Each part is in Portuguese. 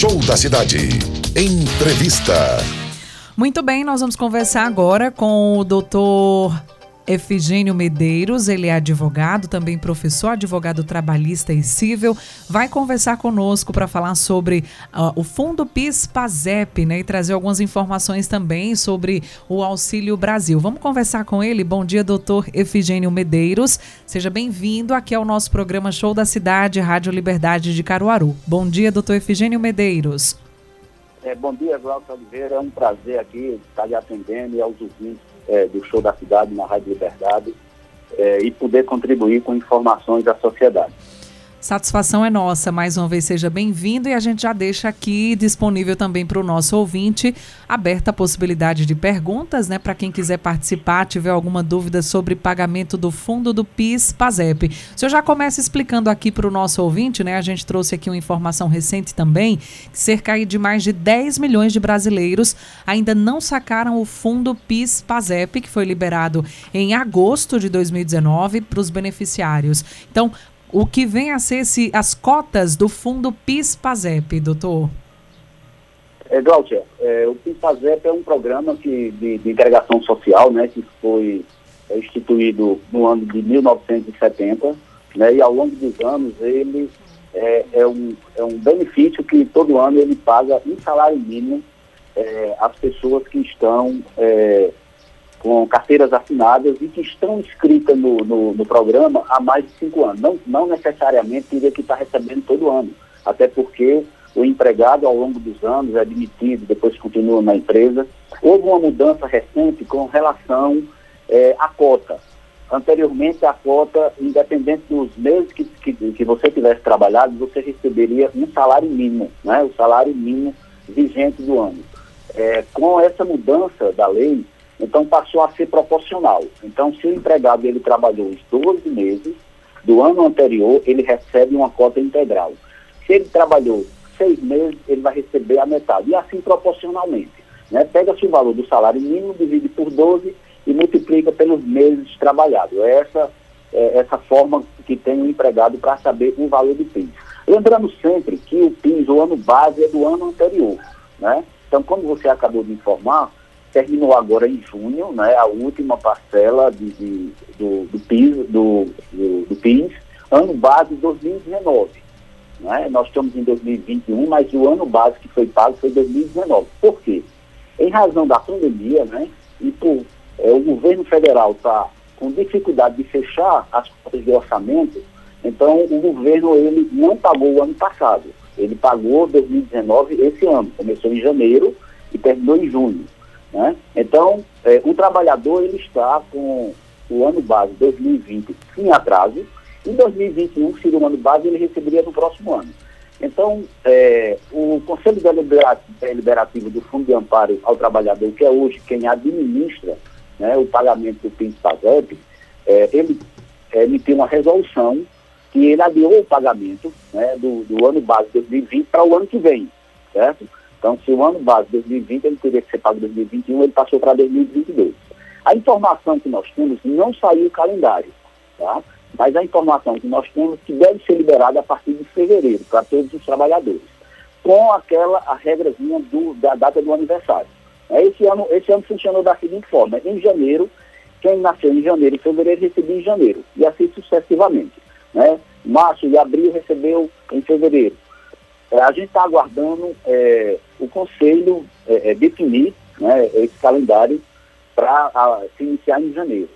Show da Cidade. Entrevista. Muito bem, nós vamos conversar agora com o doutor Efigênio Medeiros, ele é advogado, também professor, advogado trabalhista e civil, vai conversar conosco para falar sobre uh, o Fundo PIS-PASEP, né, e trazer algumas informações também sobre o Auxílio Brasil. Vamos conversar com ele. Bom dia, doutor Efigênio Medeiros. Seja bem-vindo aqui ao nosso programa Show da Cidade, Rádio Liberdade de Caruaru. Bom dia, doutor Efigênio Medeiros. É, bom dia, Glaucio Oliveira. É um prazer aqui estar lhe atendendo e aos ouvintes é, do Show da Cidade na Rádio Liberdade é, e poder contribuir com informações à sociedade. Satisfação é nossa. Mais uma vez, seja bem-vindo e a gente já deixa aqui disponível também para o nosso ouvinte, aberta a possibilidade de perguntas, né? Para quem quiser participar, tiver alguma dúvida sobre pagamento do fundo do PIS, PASEP. O senhor já começa explicando aqui para o nosso ouvinte, né? A gente trouxe aqui uma informação recente também, que cerca de mais de 10 milhões de brasileiros ainda não sacaram o fundo PIS, PASEP, que foi liberado em agosto de 2019 para os beneficiários. Então, o que vem a ser esse, as cotas do fundo PIS-PASEP, doutor? É, Glaucia, é, o PIS-PASEP é um programa que, de, de integração social, né, que foi é, instituído no ano de 1970, né, e ao longo dos anos ele é, é, um, é um benefício que todo ano ele paga um salário mínimo é, às pessoas que estão é, com carteiras assinadas e que estão inscritas no, no, no, programa há mais de cinco anos. Não, não necessariamente teria que estar recebendo todo ano, até porque o empregado, ao longo dos anos, é admitido, depois continua na empresa. Houve uma mudança recente com relação é, à cota. Anteriormente, a cota, independente dos meses que, que, que você tivesse trabalhado, você receberia um salário mínimo, né? o salário mínimo vigente do ano. É, com essa mudança da lei, então passou a ser proporcional. Então, se o empregado ele trabalhou os 12 meses do ano anterior, ele recebe uma cota integral. Se ele trabalhou seis meses, ele vai receber a metade. E assim proporcionalmente. Né? Pega-se o valor do salário mínimo, divide por 12 e multiplica pelos meses trabalhados. É essa, é essa forma que tem o empregado para saber o valor do PIS. Lembrando sempre que o PIS, o ano base, é do ano anterior. Né? Então, como você acabou de informar, terminou agora em junho, né, a última parcela de, de do, do, PIS, do, do, do, PIS, ano base 2019. Né? Nós estamos em 2021, mas o ano base que foi pago foi 2019. Por quê? Em razão da pandemia, né, e por é, o governo federal está com dificuldade de fechar as contas de orçamento, então o governo ele não pagou o ano passado. Ele pagou 2019 esse ano. Começou em janeiro e terminou em junho. Né? Então, é, o trabalhador ele está com o ano base 2020 em atraso, em 2021, se o ano base, ele receberia no próximo ano. Então, é, o Conselho Deliberativo do Fundo de Amparo ao Trabalhador, que é hoje quem administra né, o pagamento do PIS-PASEP, é, ele emitiu uma resolução que ele adiou o pagamento né, do, do ano base 2020 para o ano que vem, certo? Então, se o ano base 2020 ele teria que ser pago em 2021, ele passou para 2022. A informação que nós temos não saiu o calendário, tá? mas a informação que nós temos que deve ser liberada a partir de fevereiro para todos os trabalhadores, com aquela a regrazinha do, da data do aniversário. É, esse ano, esse ano funcionou da seguinte forma: em janeiro, quem nasceu em janeiro e fevereiro recebeu em janeiro, e assim sucessivamente. Né? Março e abril recebeu em fevereiro. É, a gente está aguardando é, o Conselho é, é, definir né, esse calendário para se iniciar em janeiro.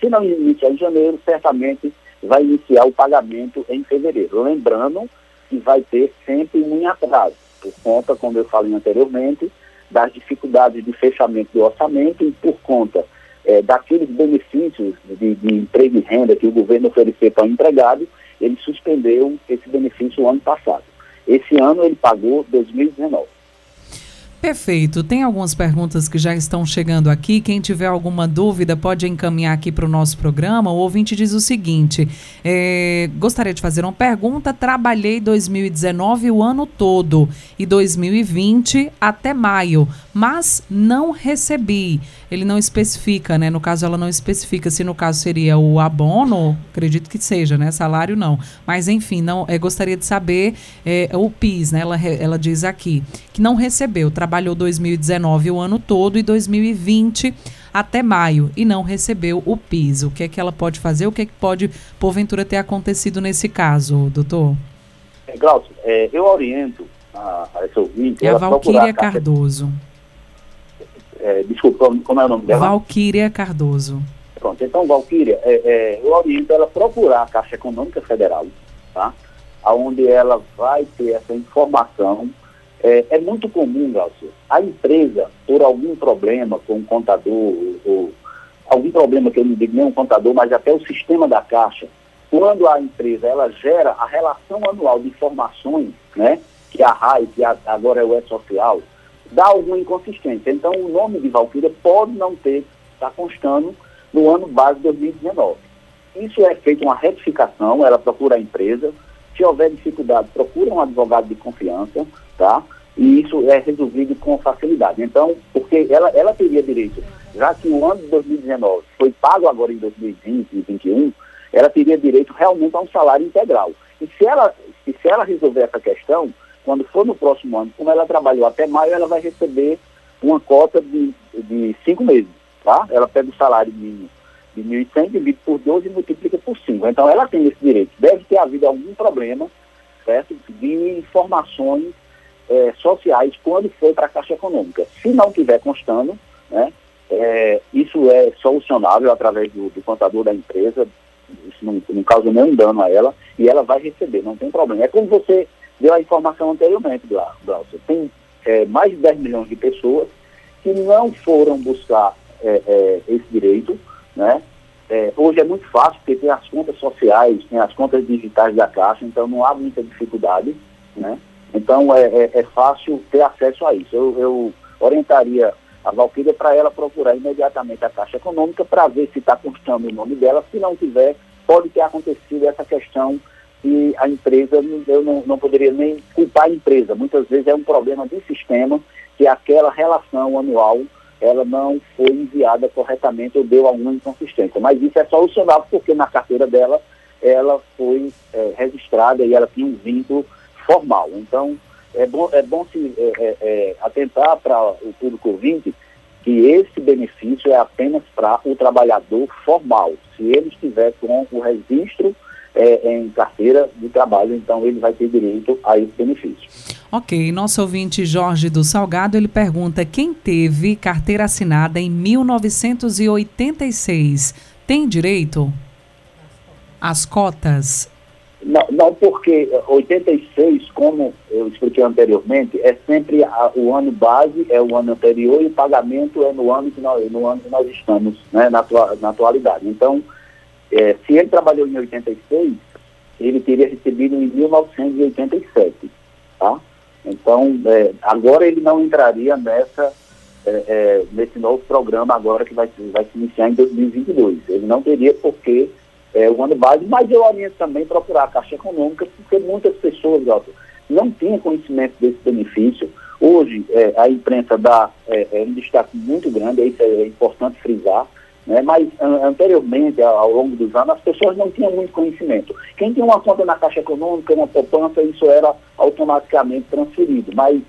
Se não iniciar em janeiro, certamente vai iniciar o pagamento em fevereiro. Lembrando que vai ter sempre um atraso, por conta, como eu falei anteriormente, das dificuldades de fechamento do orçamento e por conta é, daqueles benefícios de, de emprego e renda que o governo ofereceu para o empregado, ele suspendeu esse benefício o ano passado. Esse ano ele pagou 2019. Perfeito. Tem algumas perguntas que já estão chegando aqui. Quem tiver alguma dúvida pode encaminhar aqui para o nosso programa. O ouvinte diz o seguinte: é, gostaria de fazer uma pergunta. Trabalhei 2019 o ano todo e 2020 até maio, mas não recebi. Ele não especifica, né? No caso, ela não especifica se no caso seria o abono, acredito que seja, né? Salário não. Mas enfim, não. É, gostaria de saber é, o PIS, né? Ela, ela diz aqui que não recebeu trabalhou 2019 o ano todo e 2020 até maio e não recebeu o PIS. O que é que ela pode fazer? O que é que pode, porventura, ter acontecido nesse caso, doutor? É, Glaucio, é, eu oriento a, a essa ouvinte... É a Valquíria Cardoso. É, desculpa, como é o nome dela? Valquíria Cardoso. Pronto, então, Valquíria, é, é, eu oriento ela procurar a Caixa Econômica Federal, tá? Onde ela vai ter essa informação é, é muito comum, Glaucio, a empresa, por algum problema com o contador, ou, algum problema que eu não digo nem um contador, mas até o sistema da Caixa, quando a empresa ela gera a relação anual de informações, né, que a RAI, que a, agora é o E-Social, dá alguma inconsistência. Então, o nome de Valkyria pode não ter, está constando no ano base de 2019. Isso é feito uma retificação, ela procura a empresa, se houver dificuldade, procura um advogado de confiança, tá? E isso é resolvido com facilidade. Então, porque ela, ela teria direito, já que o ano de 2019 foi pago agora em 2020 e 2021, ela teria direito realmente a um salário integral. E se ela, e se ela resolver essa questão, quando for no próximo ano, como ela trabalhou até maio, ela vai receber uma cota de, de cinco meses, tá? Ela pega o salário mínimo de 1.100, divide por 12 e multiplica por 5. Então, ela tem esse direito. Deve ter havido algum problema, certo? De informações é, sociais quando foi para a Caixa Econômica. Se não tiver constando, né, é, isso é solucionável através do, do contador da empresa, isso não, não causa nenhum dano a ela, e ela vai receber, não tem problema. É como você deu a informação anteriormente, Glaucio. Tem é, mais de 10 milhões de pessoas que não foram buscar é, é, esse direito, né? É, hoje é muito fácil, porque tem as contas sociais, tem as contas digitais da Caixa, então não há muita dificuldade, né? Então é, é, é fácil ter acesso a isso. Eu, eu orientaria a Valquíria para ela procurar imediatamente a Caixa Econômica para ver se está constando o nome dela. Se não tiver, pode ter acontecido essa questão e a empresa, eu não, não poderia nem culpar a empresa. Muitas vezes é um problema de sistema que aquela relação anual ela não foi enviada corretamente ou deu alguma inconsistência. Mas isso é solucionável porque na carteira dela ela foi é, registrada e ela tinha um vínculo formal. Então, é bom, é bom se é, é, é atentar para o público ouvinte que esse benefício é apenas para o trabalhador formal. Se ele estiver com o registro é, em carteira de trabalho, então ele vai ter direito a esse benefício. Ok, nosso ouvinte Jorge do Salgado, ele pergunta, quem teve carteira assinada em 1986 tem direito às cotas? Não, não, porque 86, como eu expliquei anteriormente, é sempre a, o ano base, é o ano anterior e o pagamento é no ano que nós, no ano que nós estamos, né, na, na atualidade. Então, é, se ele trabalhou em 86, ele teria recebido em 1987, tá? Então, é, agora ele não entraria nessa, é, é, nesse novo programa agora que vai, vai se iniciar em 2022. Ele não teria porque é, o ano base, mas eu oriento também procurar a Caixa Econômica, porque muitas pessoas, não tinham conhecimento desse benefício. Hoje, é, a imprensa dá é, é um destaque muito grande, isso é importante frisar, né? mas anteriormente, ao longo dos anos, as pessoas não tinham muito conhecimento. Quem tinha uma conta na Caixa Econômica, uma poupança, isso era automaticamente transferido, mas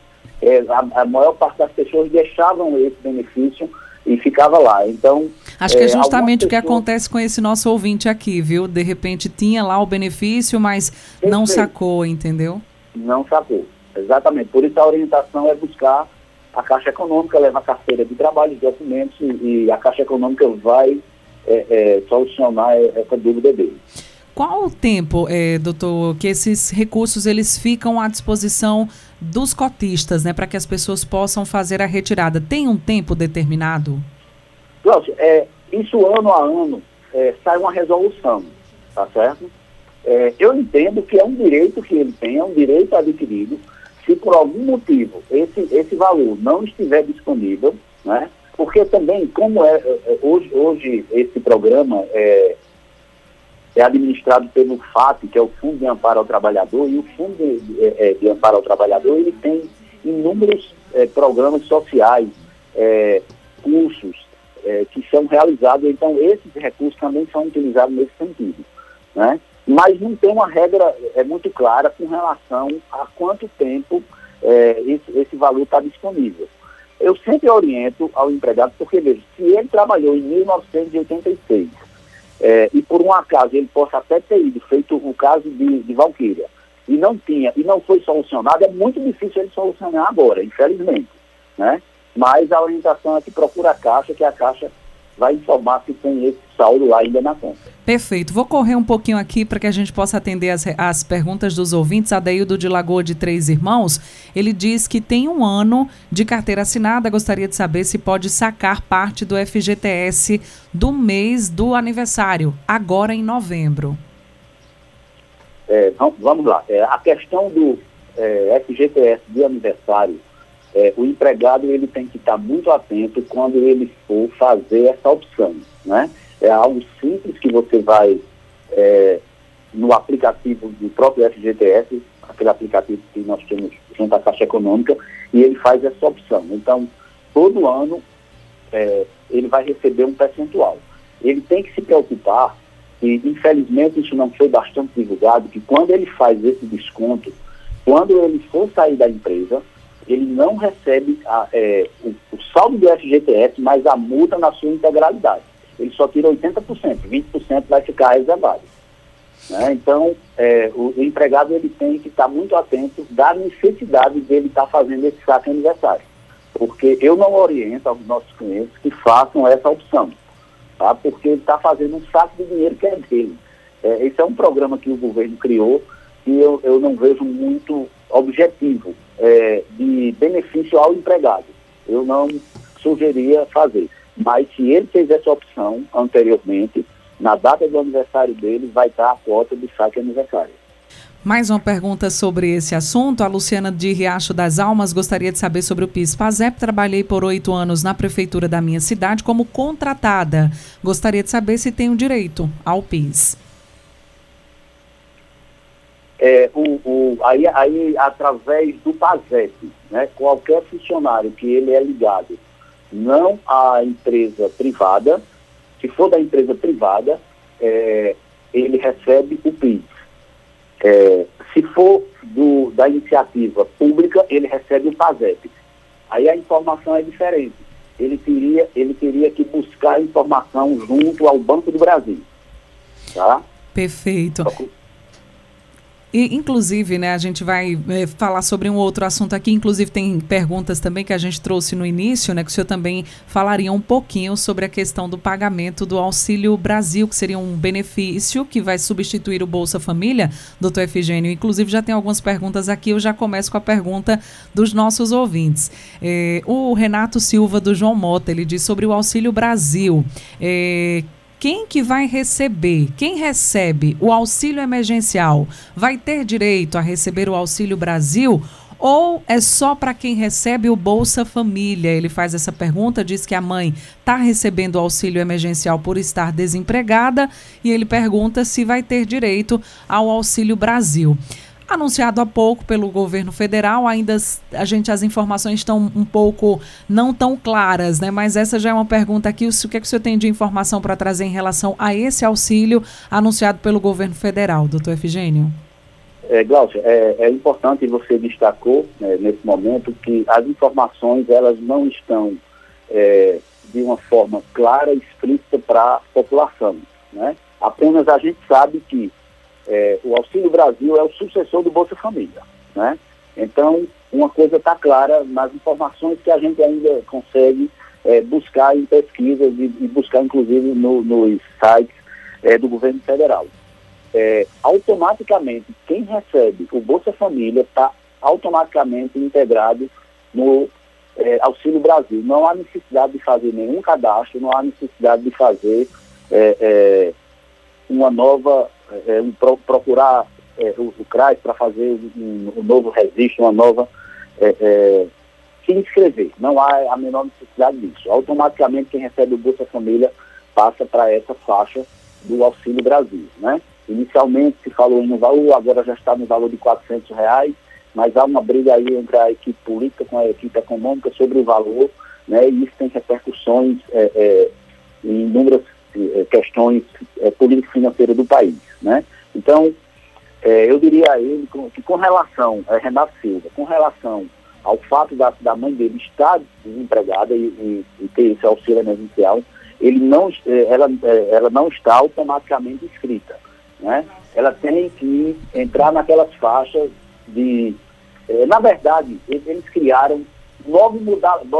é, a, a maior parte das pessoas deixavam esse benefício e ficava lá. Então. Acho que é, é justamente o que acontece com esse nosso ouvinte aqui, viu? De repente tinha lá o benefício, mas Perfeito. não sacou, entendeu? Não sacou. Exatamente. Por isso a orientação é buscar a Caixa Econômica, leva a carteira de trabalho, de documentos e, e a Caixa Econômica vai é, é, solucionar essa dúvida dele. Qual o tempo, é, doutor, que esses recursos eles ficam à disposição dos cotistas, né, para que as pessoas possam fazer a retirada? Tem um tempo determinado? Cláudio, é, isso ano a ano é, sai uma resolução, tá certo? É, eu entendo que é um direito que ele tem, é um direito adquirido. Se por algum motivo esse, esse valor não estiver disponível, né? Porque também, como é, é, é hoje, hoje esse programa é, é administrado pelo FAT, que é o Fundo de Amparo ao Trabalhador, e o Fundo de, de, é, de Amparo ao Trabalhador ele tem inúmeros é, programas sociais, é, cursos é, que são realizados, então esses recursos também são utilizados nesse sentido. Né? Mas não tem uma regra é, muito clara com relação a quanto tempo esse, esse valor está disponível. Eu sempre oriento ao empregado, porque veja, se ele trabalhou em 1986 é, e por um acaso ele possa até ter ido, feito o caso de, de Valquíria, e não tinha, e não foi solucionado, é muito difícil ele solucionar agora, infelizmente. Né? Mas a orientação é que procura a Caixa, que a Caixa vai informar se tem esse saldo lá ainda na conta. Perfeito. Vou correr um pouquinho aqui para que a gente possa atender as, as perguntas dos ouvintes. Adeildo de Lagoa de Três Irmãos, ele diz que tem um ano de carteira assinada. Gostaria de saber se pode sacar parte do FGTS do mês do aniversário, agora em novembro. É, vamos lá. É, a questão do é, FGTS de aniversário é, o empregado ele tem que estar muito atento quando ele for fazer essa opção, né? É algo simples que você vai é, no aplicativo do próprio FGTS, aquele aplicativo que nós temos junto à Caixa Econômica, e ele faz essa opção. Então, todo ano é, ele vai receber um percentual. Ele tem que se preocupar, e infelizmente isso não foi bastante divulgado, que quando ele faz esse desconto, quando ele for sair da empresa, ele não recebe a, é, o, o, saldo do FGTS, mas a multa na sua integralidade. Ele só tira 80%, 20% vai ficar reservado. Né? Então, é, o, o, empregado ele tem que estar muito atento da necessidade dele estar fazendo esse saque aniversário. Porque eu não oriento aos nossos clientes que façam essa opção, tá? porque ele está fazendo um saco de dinheiro que é dele. É, esse é um programa que o governo criou e eu, eu não vejo muito objetivo é, de benefício ao empregado. Eu não sugeria fazer. Mas se ele fez essa opção anteriormente, na data do aniversário dele, vai estar a cota do saque aniversário. Mais uma pergunta sobre esse assunto. A Luciana de Riacho das Almas gostaria de saber sobre o PIS. PASEP, trabalhei por oito anos na prefeitura da minha cidade como contratada. Gostaria de saber se tenho direito ao PIS é, o, o, aí, aí, através do PASEP, né, qualquer funcionário que ele é ligado não à empresa privada, se for da empresa privada, é, ele recebe o PIS. É, se for do, da iniciativa pública, ele recebe o PASEP. Aí a informação é diferente. Ele teria, ele teria que buscar a informação junto ao Banco do Brasil. Tá? Perfeito. E, inclusive, né, a gente vai é, falar sobre um outro assunto aqui. Inclusive, tem perguntas também que a gente trouxe no início, né? Que o senhor também falaria um pouquinho sobre a questão do pagamento do Auxílio Brasil, que seria um benefício que vai substituir o Bolsa Família, doutor Efigênio. Inclusive, já tem algumas perguntas aqui. Eu já começo com a pergunta dos nossos ouvintes. É, o Renato Silva, do João Mota, ele diz sobre o Auxílio Brasil. É, quem que vai receber, quem recebe o auxílio emergencial, vai ter direito a receber o Auxílio Brasil? Ou é só para quem recebe o Bolsa Família? Ele faz essa pergunta, diz que a mãe está recebendo o auxílio emergencial por estar desempregada e ele pergunta se vai ter direito ao Auxílio Brasil anunciado há pouco pelo governo federal. Ainda a gente as informações estão um pouco não tão claras, né? Mas essa já é uma pergunta aqui. O que, é que o senhor tem de informação para trazer em relação a esse auxílio anunciado pelo governo federal, doutor Efigênio? É, Glaucia, é, é importante você destacou né, nesse momento que as informações elas não estão é, de uma forma clara e explícita para a população. Né? Apenas a gente sabe que é, o Auxílio Brasil é o sucessor do Bolsa Família, né? Então, uma coisa está clara nas informações que a gente ainda consegue é, buscar em pesquisas e, e buscar, inclusive, no, nos sites é, do governo federal. É, automaticamente, quem recebe o Bolsa Família está automaticamente integrado no é, Auxílio Brasil. Não há necessidade de fazer nenhum cadastro, não há necessidade de fazer é, uma nova é, pro, procurar é, o, o CRAS para fazer um, um, novo registro, uma nova. É, é, se inscrever. Não há a menor necessidade disso. Automaticamente quem recebe o Bolsa Família passa para essa faixa do Auxílio Brasil. Né? Inicialmente se falou no valor, agora já está no valor de 400 reais, mas há uma briga aí entre a equipe política com a equipe econômica sobre o valor, né? e isso tem repercussões é, é, em inúmeras questões é, político-financeiras do país. Né? Então, é, eu diria a ele que com relação, é, Renato Silva, com relação ao fato da, da mãe dele estar desempregada e, e, e ter esse auxílio emergencial, ele não, é, ela, é, ela não está automaticamente inscrita. Né? Ela tem que entrar naquelas faixas de. Eh, na verdade, eles criaram nove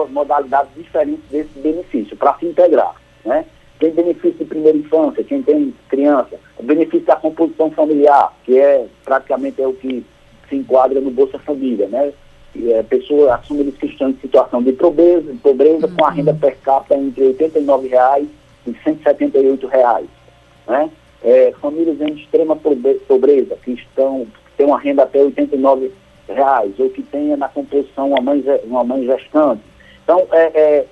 modalidades diferentes desse benefício para se integrar. Né? Tem benefício de primeira infância, quem tem criança, o benefício da composição familiar, que é praticamente é o que se enquadra no Bolsa Família, né? E, é, pessoa que estão em situação de pobreza, pobreza uhum. com a uhum. renda per capita entre 89 reais e 178 reais, né? É, famílias em extrema pobreza, que estão que têm uma renda até 89 reais, ou que tenha na composição uma mãe, uma mãe gestante. Então, é, é,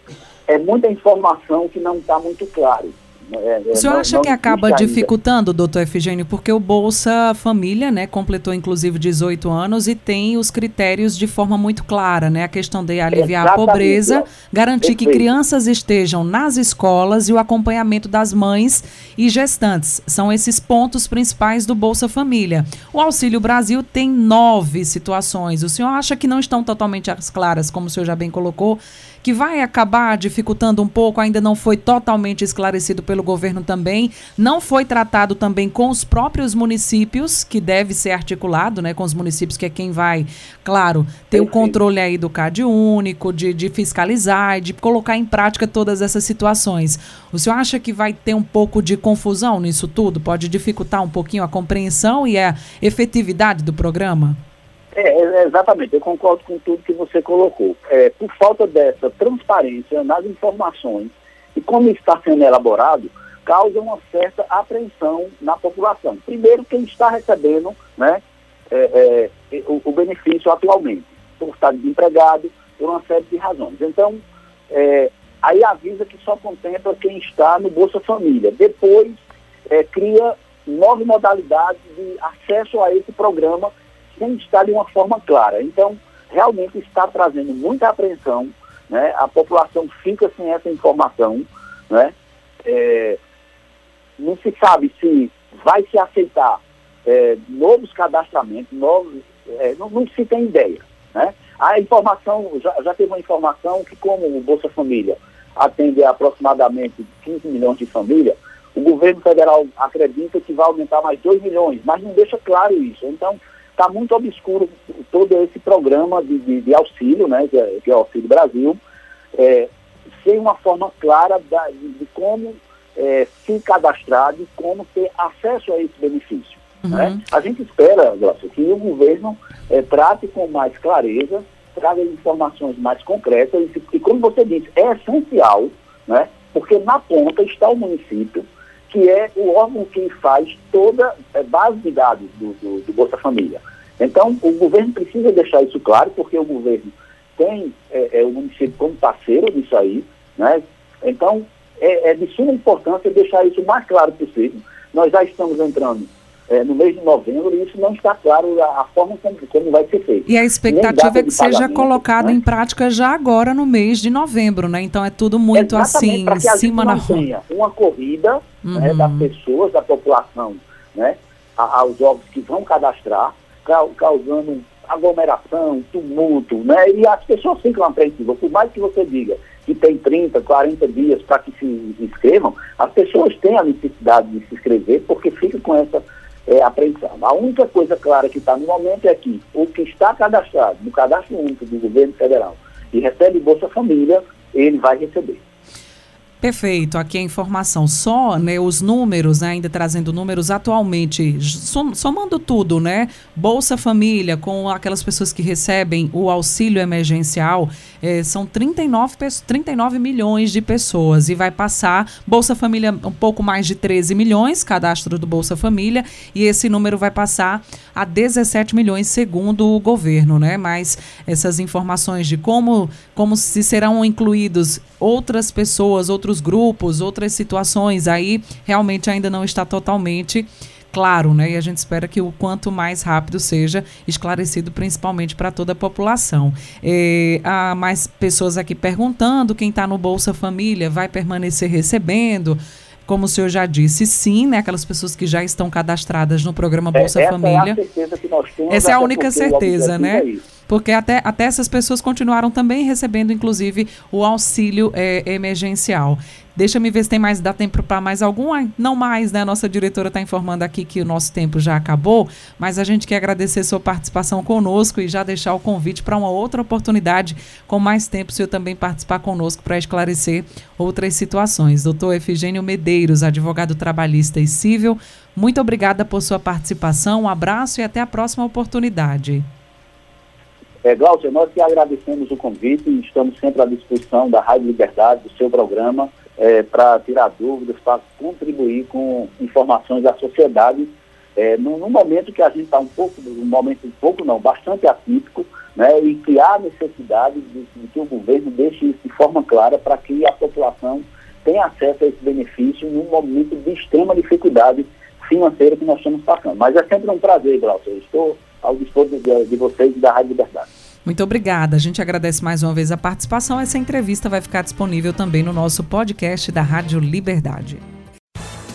é muita informação que não está muito claro. É, é, o senhor acha que acaba dificultando, doutor Efigênio, porque o Bolsa Família, né, completou inclusive 18 anos e tem os critérios de forma muito clara, né? A questão de aliviar Exatamente. a pobreza, garantir Perfeito. que crianças estejam nas escolas e o acompanhamento das mães e gestantes. São esses pontos principais do Bolsa Família. O Auxílio Brasil tem nove situações. O senhor acha que não estão totalmente as claras, como o senhor já bem colocou, que vai acabar dificultando um pouco, ainda não foi totalmente esclarecido pelo governo também, não foi tratado também com os próprios municípios, que deve ser articulado, né, com os municípios, que é quem vai, claro, ter o controle aí do CAD único, de, de fiscalizar, de colocar em prática todas essas situações. O senhor acha que vai ter um pouco de confusão nisso tudo? Pode dificultar um pouquinho a compreensão e a efetividade do programa? É, é, exatamente, eu concordo com tudo que você colocou. É, por falta dessa transparência nas informações e como está sendo elaborado, causa uma certa apreensão na população. Primeiro, quem está recebendo né, é, é, o, o, benefício atualmente, por estar desempregado, por uma série de razões. Então, é, aí avisa que só contempla quem está no Bolsa Família. Depois, cria nove modalidades de acesso a esse programa sem estar de uma forma clara. Então, realmente está trazendo muita apreensão, né? a população fica sem essa informação, né? É, não se sabe se vai se aceitar é, novos cadastramentos, novos, é, não, não, se tem ideia. Né? A informação, já, já teve uma informação que como o Bolsa Família atende aproximadamente 15 milhões de famílias, o governo federal acredita que vai aumentar mais 2 milhões, mas não deixa claro isso. Então, está muito obscuro todo esse programa de, de, de auxílio, né, que é, é, o Auxílio Brasil, é, sem uma forma clara da, de, de, como é, se cadastrar, de como ter acesso a esse benefício. Uhum. Né? A gente espera, Glaucio, que o governo é, trate com mais clareza, traga informações mais concretas, e, e como você disse, é essencial, né, porque na ponta está o município, que é o órgão que faz toda a base de dados do, do, do Bolsa Família. Então, o governo precisa deixar isso claro, porque o governo tem é, é, o município como parceiro disso aí, né? Então, é, é, de suma importância deixar isso o mais claro possível. Nós já estamos entrando é, no mês de novembro e isso não está claro a, a forma como, como, vai ser feito. E a expectativa é que seja colocado né? em prática já agora no mês de novembro, né? Então é tudo muito assim, em cima na rua. Uma corrida uhum. né, das pessoas, da população, né? Aos órgãos que vão cadastrar, causando aglomeração, tumulto, né? E as pessoas ficam apreensivas. Por mais que você diga que tem 30, 40 dias para que se inscrevam, as pessoas têm a necessidade de se inscrever porque fica com essa é, apreensão. A única coisa clara que está no momento é que o que está cadastrado no cadastro único do governo federal e recebe Bolsa Família, ele vai receber. Perfeito, aqui a informação. Só né, os números, né, ainda trazendo números atualmente, somando tudo, né? Bolsa Família, com aquelas pessoas que recebem o auxílio emergencial, eh, são 39, 39 milhões de pessoas e vai passar Bolsa Família um pouco mais de 13 milhões, cadastro do Bolsa Família, e esse número vai passar a 17 milhões segundo o governo, né? Mas essas informações de como, como se serão incluídos outras pessoas, outros grupos, outras situações, aí realmente ainda não está totalmente claro, né? E a gente espera que o quanto mais rápido seja esclarecido, principalmente para toda a população. É, há mais pessoas aqui perguntando: quem está no Bolsa Família vai permanecer recebendo? Como o senhor já disse, sim, né? Aquelas pessoas que já estão cadastradas no programa é, Bolsa é, Família. É essa é a única certeza, né? Porque até, até essas pessoas continuaram também recebendo, inclusive, o auxílio é, emergencial. Deixa-me ver se tem mais, dá tempo para mais algum. Não mais, né? A nossa diretora está informando aqui que o nosso tempo já acabou, mas a gente quer agradecer sua participação conosco e já deixar o convite para uma outra oportunidade, com mais tempo, se eu também participar conosco para esclarecer outras situações. Doutor Efigênio Medeiros, advogado trabalhista e civil, muito obrigada por sua participação, um abraço e até a próxima oportunidade. É, Glaucia, nós que agradecemos o convite e estamos sempre à disposição da Rádio Liberdade, do seu programa, é, para tirar dúvidas, para contribuir com informações da sociedade, é, num, num, momento que a gente está um pouco, um momento um pouco não, bastante atípico, né, e que há necessidade de, de que o governo deixe isso de forma clara para que a população tenha acesso a esse benefício num momento de extrema dificuldade financeira que nós estamos passando. Mas é sempre um prazer, Glaucia. Estou ao dispor de, de vocês da Rádio Liberdade. Muito obrigada. A gente agradece mais uma vez a participação. Essa entrevista vai ficar disponível também no nosso podcast da Rádio Liberdade.